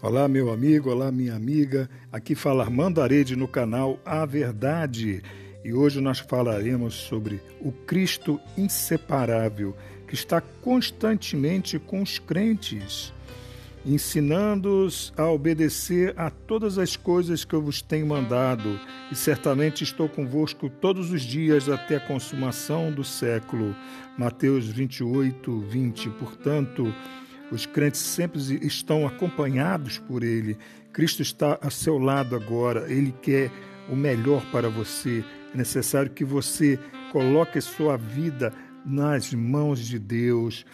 Olá, meu amigo, olá, minha amiga. Aqui fala Armando Arede no canal A Verdade. E hoje nós falaremos sobre o Cristo inseparável, que está constantemente com os crentes, ensinando-os a obedecer a todas as coisas que eu vos tenho mandado, e certamente estou convosco todos os dias até a consumação do século. Mateus 28, 20. Portanto, os crentes sempre estão acompanhados por Ele. Cristo está a seu lado agora. Ele quer o melhor para você. É necessário que você coloque sua vida nas mãos de Deus,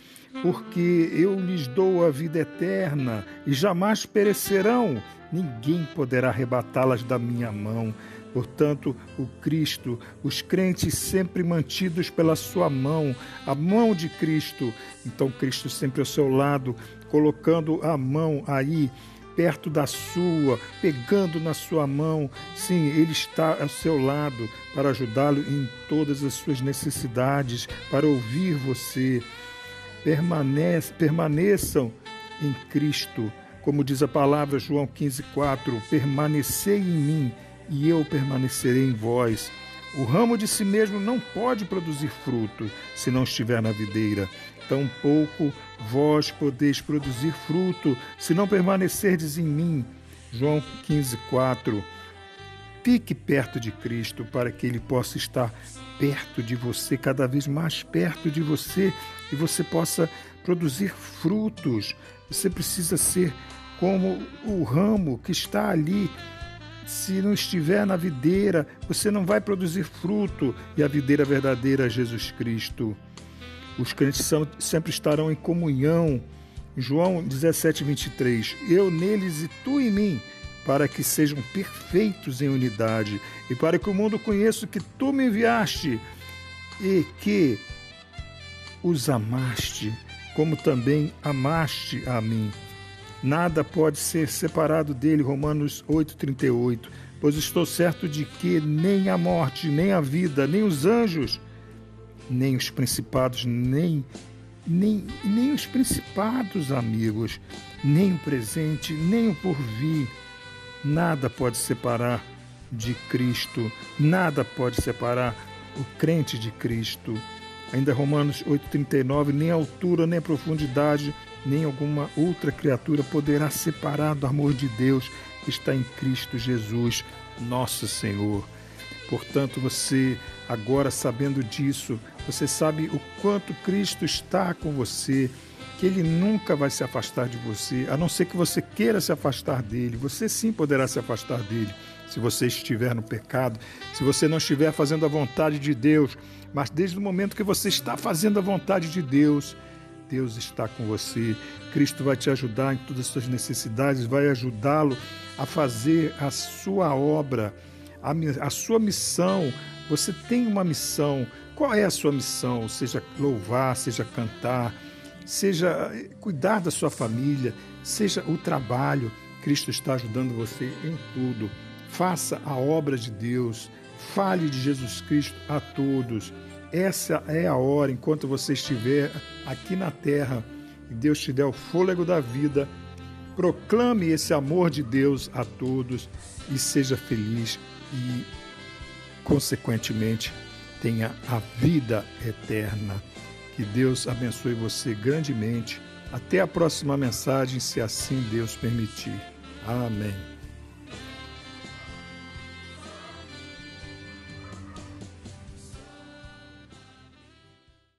porque eu lhes dou a vida eterna e jamais perecerão. Ninguém poderá arrebatá-las da minha mão. Portanto, o Cristo, os crentes sempre mantidos pela sua mão, a mão de Cristo. Então, Cristo sempre ao seu lado, colocando a mão aí perto da sua, pegando na sua mão. Sim, Ele está ao seu lado para ajudá-lo em todas as suas necessidades, para ouvir você. Permanece, permaneçam em Cristo. Como diz a palavra João 15,4: permanecei em mim e eu permanecerei em vós. O ramo de si mesmo não pode produzir fruto se não estiver na videira. Tampouco vós podeis produzir fruto se não permanecerdes em mim. João 15, 4. Fique perto de Cristo para que Ele possa estar perto de você, cada vez mais perto de você, e você possa produzir frutos. Você precisa ser como o ramo que está ali se não estiver na videira, você não vai produzir fruto, e a videira verdadeira é Jesus Cristo. Os crentes são, sempre estarão em comunhão. João 17, 23. Eu neles e tu em mim, para que sejam perfeitos em unidade, e para que o mundo conheça que tu me enviaste e que os amaste, como também amaste a mim. Nada pode ser separado dele, Romanos 8,38. Pois estou certo de que nem a morte, nem a vida, nem os anjos, nem os principados, nem, nem, nem os principados, amigos, nem o presente, nem o porvir, nada pode separar de Cristo, nada pode separar o crente de Cristo. Ainda Romanos 8,39, nem altura, nem profundidade, nem alguma outra criatura poderá separar do amor de Deus que está em Cristo Jesus, nosso Senhor. Portanto, você, agora sabendo disso, você sabe o quanto Cristo está com você, que Ele nunca vai se afastar de você, a não ser que você queira se afastar dele. Você sim poderá se afastar dele se você estiver no pecado, se você não estiver fazendo a vontade de Deus. Mas desde o momento que você está fazendo a vontade de Deus, Deus está com você. Cristo vai te ajudar em todas as suas necessidades, vai ajudá-lo a fazer a sua obra, a, a sua missão. Você tem uma missão. Qual é a sua missão? Seja louvar, seja cantar, seja eh, cuidar da sua família, seja o trabalho. Cristo está ajudando você em tudo. Faça a obra de Deus. Fale de Jesus Cristo a todos. Essa é a hora, enquanto você estiver aqui na terra e Deus te der o fôlego da vida, proclame esse amor de Deus a todos e seja feliz e, consequentemente, tenha a vida eterna. Que Deus abençoe você grandemente. Até a próxima mensagem, se assim Deus permitir. Amém.